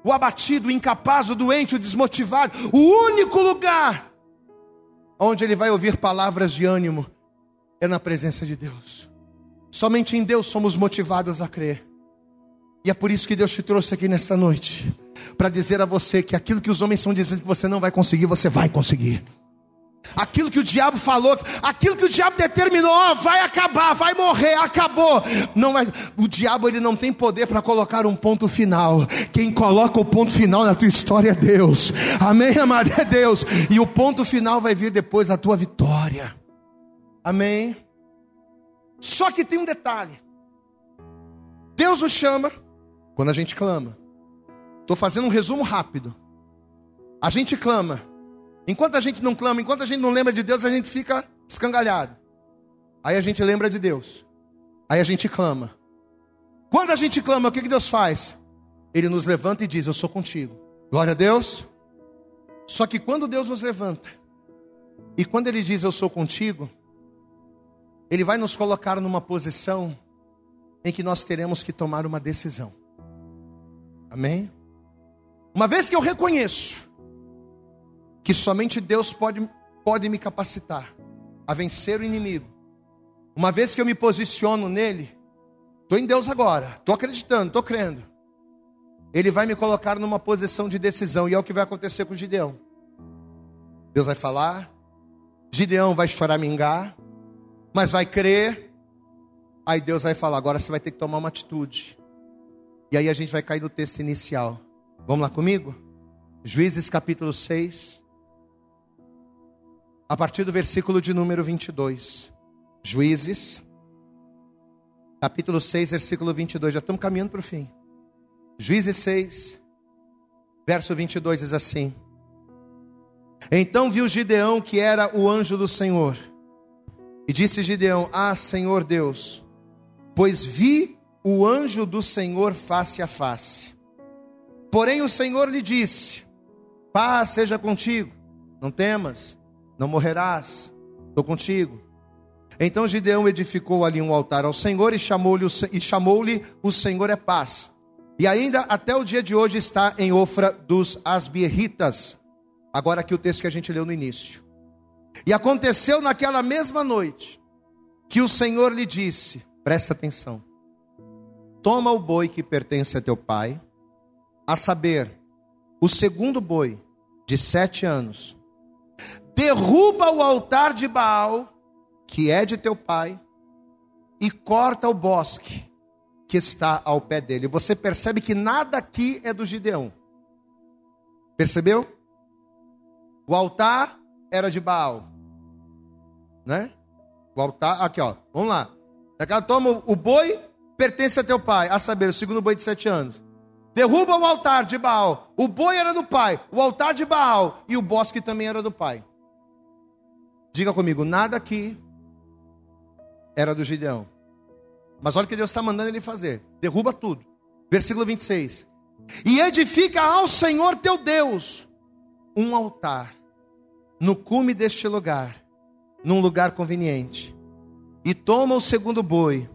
o abatido, o incapaz, o doente, o desmotivado, o único lugar onde ele vai ouvir palavras de ânimo, é na presença de Deus. Somente em Deus somos motivados a crer. E é por isso que Deus te trouxe aqui nesta noite para dizer a você que aquilo que os homens estão dizendo que você não vai conseguir, você vai conseguir. Aquilo que o diabo falou, aquilo que o diabo determinou, vai acabar, vai morrer, acabou. Não vai, o diabo ele não tem poder para colocar um ponto final. Quem coloca o ponto final na tua história é Deus. Amém, amado, é Deus. E o ponto final vai vir depois da tua vitória. Amém. Só que tem um detalhe. Deus nos chama quando a gente clama. Estou fazendo um resumo rápido. A gente clama Enquanto a gente não clama, enquanto a gente não lembra de Deus, a gente fica escangalhado. Aí a gente lembra de Deus. Aí a gente clama. Quando a gente clama, o que, que Deus faz? Ele nos levanta e diz: Eu sou contigo. Glória a Deus. Só que quando Deus nos levanta, e quando Ele diz: Eu sou contigo, Ele vai nos colocar numa posição em que nós teremos que tomar uma decisão. Amém? Uma vez que eu reconheço que somente Deus pode, pode me capacitar a vencer o inimigo. Uma vez que eu me posiciono nele, estou em Deus agora, estou acreditando, estou crendo. Ele vai me colocar numa posição de decisão, e é o que vai acontecer com Gideão. Deus vai falar, Gideão vai choramingar, mas vai crer. Aí Deus vai falar: agora você vai ter que tomar uma atitude. E aí a gente vai cair no texto inicial. Vamos lá comigo? Juízes capítulo 6, a partir do versículo de número 22. Juízes, capítulo 6, versículo 22. Já estamos caminhando para o fim. Juízes 6, verso 22 diz assim: Então viu Gideão que era o anjo do Senhor, e disse Gideão: Ah, Senhor Deus, pois vi o anjo do Senhor face a face. Porém o Senhor lhe disse: Paz seja contigo, não temas não morrerás, estou contigo. Então Gideão edificou ali um altar ao Senhor e chamou-lhe e chamou-lhe o Senhor é paz. E ainda até o dia de hoje está em Ofra dos Asbierritas. Agora aqui o texto que a gente leu no início. E aconteceu naquela mesma noite que o Senhor lhe disse: presta atenção, toma o boi que pertence a teu pai, a saber, o segundo boi de sete anos, derruba o altar de Baal que é de teu pai, e corta o bosque que está ao pé dele. Você percebe que nada aqui é do Gideão. Percebeu? O altar era de Baal, né? O altar, aqui ó, vamos lá. Ela toma o boi, pertence a teu pai, a saber, o segundo boi de sete anos. Derruba o altar de Baal. O boi era do pai, o altar de Baal e o bosque também era do pai. Diga comigo, nada aqui era do Gideão. Mas olha o que Deus está mandando ele fazer: derruba tudo. Versículo 26. E edifica ao Senhor teu Deus um altar no cume deste lugar, num lugar conveniente. E toma o segundo boi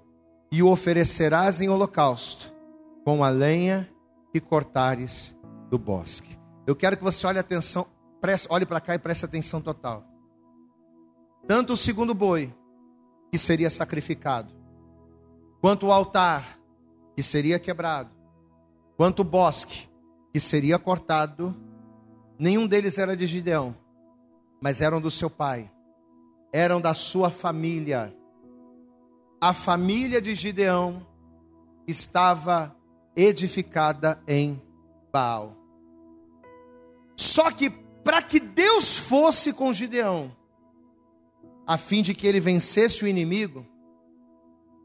e o oferecerás em holocausto, com a lenha que cortares do bosque. Eu quero que você olhe atenção, olhe para cá e preste atenção total. Tanto o segundo boi que seria sacrificado, quanto o altar que seria quebrado, quanto o bosque que seria cortado, nenhum deles era de Gideão, mas eram do seu pai, eram da sua família. A família de Gideão estava edificada em Baal. Só que para que Deus fosse com Gideão, a fim de que ele vencesse o inimigo,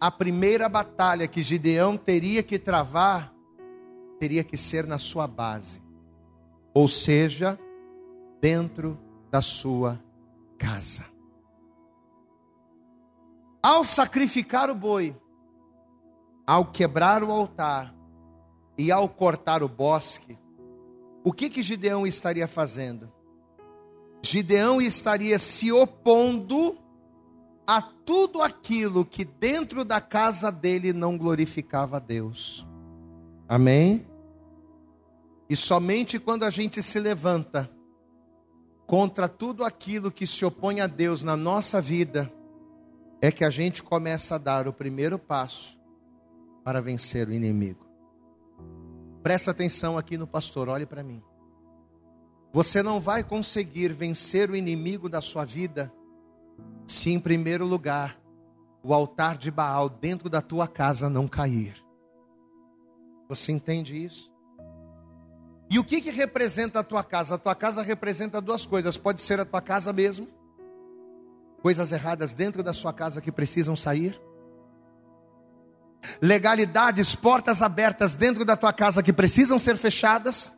a primeira batalha que Gideão teria que travar teria que ser na sua base, ou seja, dentro da sua casa. Ao sacrificar o boi, ao quebrar o altar e ao cortar o bosque, o que que Gideão estaria fazendo? Gideão estaria se opondo a tudo aquilo que dentro da casa dele não glorificava a Deus. Amém? E somente quando a gente se levanta contra tudo aquilo que se opõe a Deus na nossa vida, é que a gente começa a dar o primeiro passo para vencer o inimigo. Presta atenção aqui no pastor, olhe para mim. Você não vai conseguir vencer o inimigo da sua vida se, em primeiro lugar, o altar de Baal dentro da tua casa não cair. Você entende isso? E o que, que representa a tua casa? A tua casa representa duas coisas. Pode ser a tua casa mesmo, coisas erradas dentro da sua casa que precisam sair. Legalidades, portas abertas dentro da tua casa que precisam ser fechadas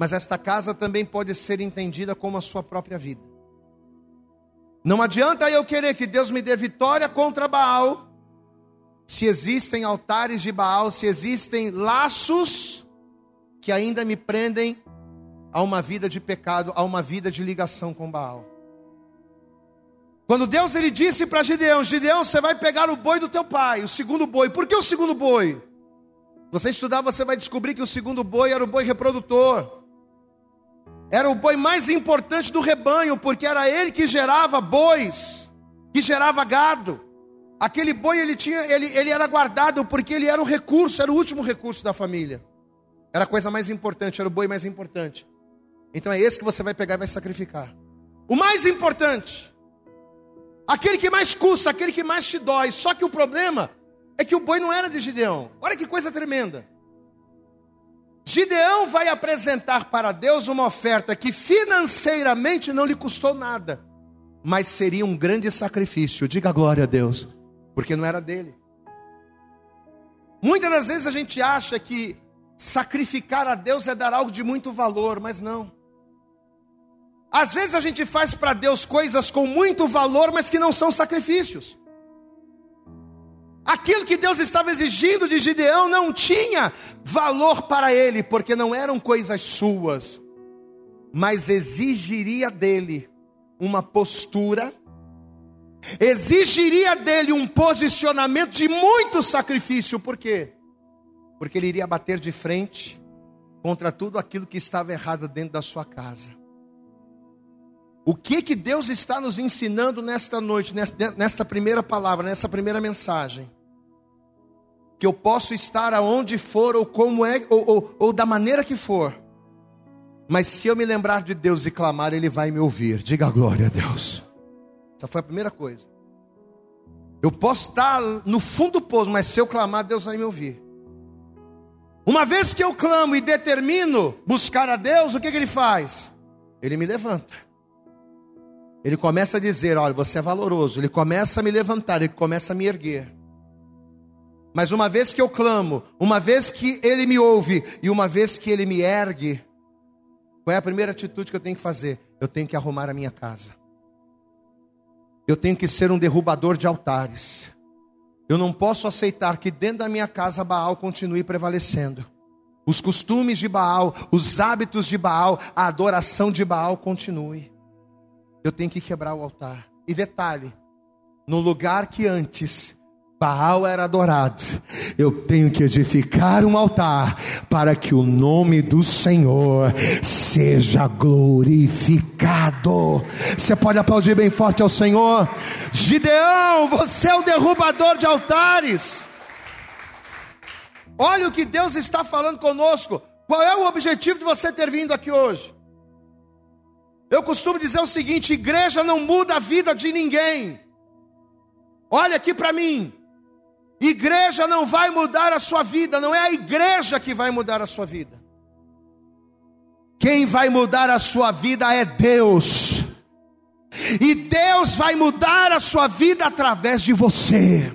mas esta casa também pode ser entendida como a sua própria vida. Não adianta eu querer que Deus me dê vitória contra Baal, se existem altares de Baal, se existem laços que ainda me prendem a uma vida de pecado, a uma vida de ligação com Baal. Quando Deus ele disse para Gideão: Gideão, você vai pegar o boi do teu pai, o segundo boi. Por que o segundo boi? Você estudar, você vai descobrir que o segundo boi era o boi reprodutor. Era o boi mais importante do rebanho, porque era ele que gerava bois, que gerava gado. Aquele boi ele tinha, ele, ele era guardado porque ele era o recurso, era o último recurso da família. Era a coisa mais importante, era o boi mais importante. Então é esse que você vai pegar e vai sacrificar. O mais importante. Aquele que mais custa, aquele que mais te dói. Só que o problema é que o boi não era de Gideão. Olha que coisa tremenda. Gideão vai apresentar para Deus uma oferta que financeiramente não lhe custou nada, mas seria um grande sacrifício. Diga glória a Deus, porque não era dele. Muitas das vezes a gente acha que sacrificar a Deus é dar algo de muito valor, mas não. Às vezes a gente faz para Deus coisas com muito valor, mas que não são sacrifícios. Aquilo que Deus estava exigindo de Gideão não tinha valor para ele, porque não eram coisas suas, mas exigiria dele uma postura, exigiria dele um posicionamento de muito sacrifício, por quê? Porque ele iria bater de frente contra tudo aquilo que estava errado dentro da sua casa. O que que Deus está nos ensinando nesta noite, nesta primeira palavra, nessa primeira mensagem? Que eu posso estar aonde for, ou como é, ou, ou, ou da maneira que for, mas se eu me lembrar de Deus e clamar, Ele vai me ouvir. Diga glória a Deus. Essa foi a primeira coisa. Eu posso estar no fundo do poço, mas se eu clamar, Deus vai me ouvir. Uma vez que eu clamo e determino buscar a Deus, o que, que Ele faz? Ele me levanta. Ele começa a dizer: Olha, você é valoroso. Ele começa a me levantar, ele começa a me erguer. Mas uma vez que eu clamo, uma vez que ele me ouve e uma vez que ele me ergue, qual é a primeira atitude que eu tenho que fazer? Eu tenho que arrumar a minha casa. Eu tenho que ser um derrubador de altares. Eu não posso aceitar que dentro da minha casa Baal continue prevalecendo. Os costumes de Baal, os hábitos de Baal, a adoração de Baal continue eu tenho que quebrar o altar. E detalhe: no lugar que antes Baal era adorado, eu tenho que edificar um altar para que o nome do Senhor seja glorificado. Você pode aplaudir bem forte ao Senhor. Gideão, você é o derrubador de altares. Olha o que Deus está falando conosco. Qual é o objetivo de você ter vindo aqui hoje? Eu costumo dizer o seguinte: igreja não muda a vida de ninguém. Olha aqui para mim. Igreja não vai mudar a sua vida, não é a igreja que vai mudar a sua vida. Quem vai mudar a sua vida é Deus. E Deus vai mudar a sua vida através de você.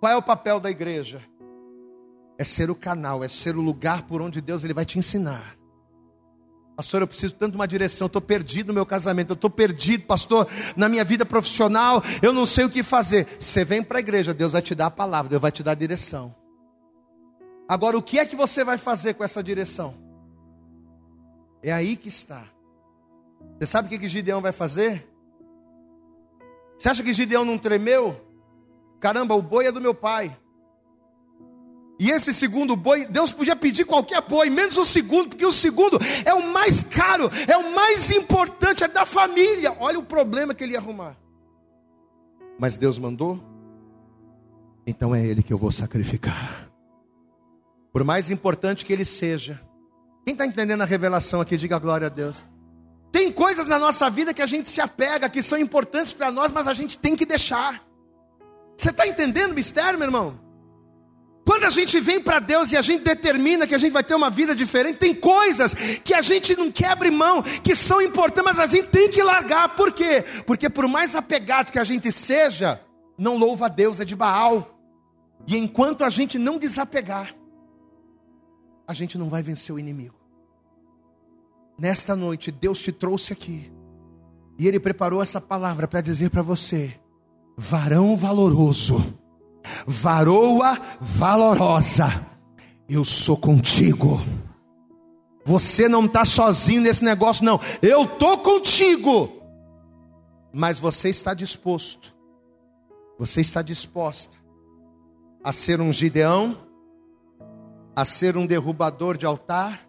Qual é o papel da igreja? É ser o canal, é ser o lugar por onde Deus ele vai te ensinar. Pastor, eu preciso tanto de uma direção, estou perdido no meu casamento, eu estou perdido, pastor, na minha vida profissional, eu não sei o que fazer. Você vem para a igreja, Deus vai te dar a palavra, Deus vai te dar a direção. Agora, o que é que você vai fazer com essa direção? É aí que está. Você sabe o que, que Gideão vai fazer? Você acha que Gideão não tremeu? Caramba, o boi é do meu pai. E esse segundo boi, Deus podia pedir qualquer boi, menos o segundo, porque o segundo é o mais caro, é o mais importante, é da família. Olha o problema que ele ia arrumar. Mas Deus mandou, então é ele que eu vou sacrificar. Por mais importante que ele seja. Quem está entendendo a revelação aqui, diga glória a Deus. Tem coisas na nossa vida que a gente se apega, que são importantes para nós, mas a gente tem que deixar. Você está entendendo o mistério, meu irmão? Quando a gente vem para Deus e a gente determina que a gente vai ter uma vida diferente, tem coisas que a gente não quebra mão, que são importantes, mas a gente tem que largar. Por quê? Porque por mais apegados que a gente seja, não louva a Deus, é de Baal. E enquanto a gente não desapegar, a gente não vai vencer o inimigo. Nesta noite, Deus te trouxe aqui. E Ele preparou essa palavra para dizer para você: varão valoroso varoa valorosa, eu sou contigo. Você não está sozinho nesse negócio, não. Eu estou contigo. Mas você está disposto, você está disposta a ser um Gideão, a ser um derrubador de altar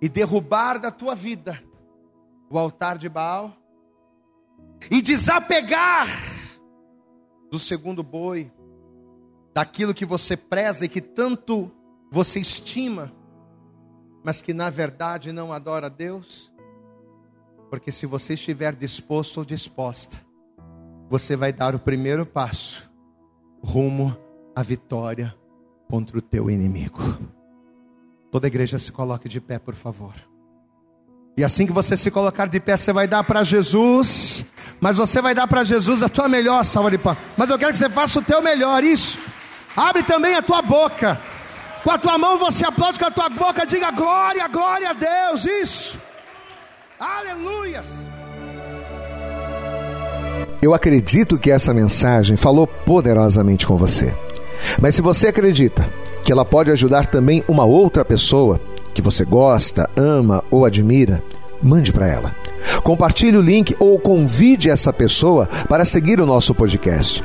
e derrubar da tua vida o altar de Baal e desapegar do segundo boi daquilo que você preza e que tanto você estima, mas que na verdade não adora a Deus? Porque se você estiver disposto ou disposta, você vai dar o primeiro passo rumo à vitória contra o teu inimigo. Toda a igreja se coloque de pé, por favor. E assim que você se colocar de pé, você vai dar para Jesus, mas você vai dar para Jesus a tua melhor salva de palmas. Mas eu quero que você faça o teu melhor, isso. Abre também a tua boca. Com a tua mão você aplaude com a tua boca, diga glória, glória a Deus. Isso. Aleluias. Eu acredito que essa mensagem falou poderosamente com você. Mas se você acredita que ela pode ajudar também uma outra pessoa que você gosta, ama ou admira, mande para ela. Compartilhe o link ou convide essa pessoa para seguir o nosso podcast.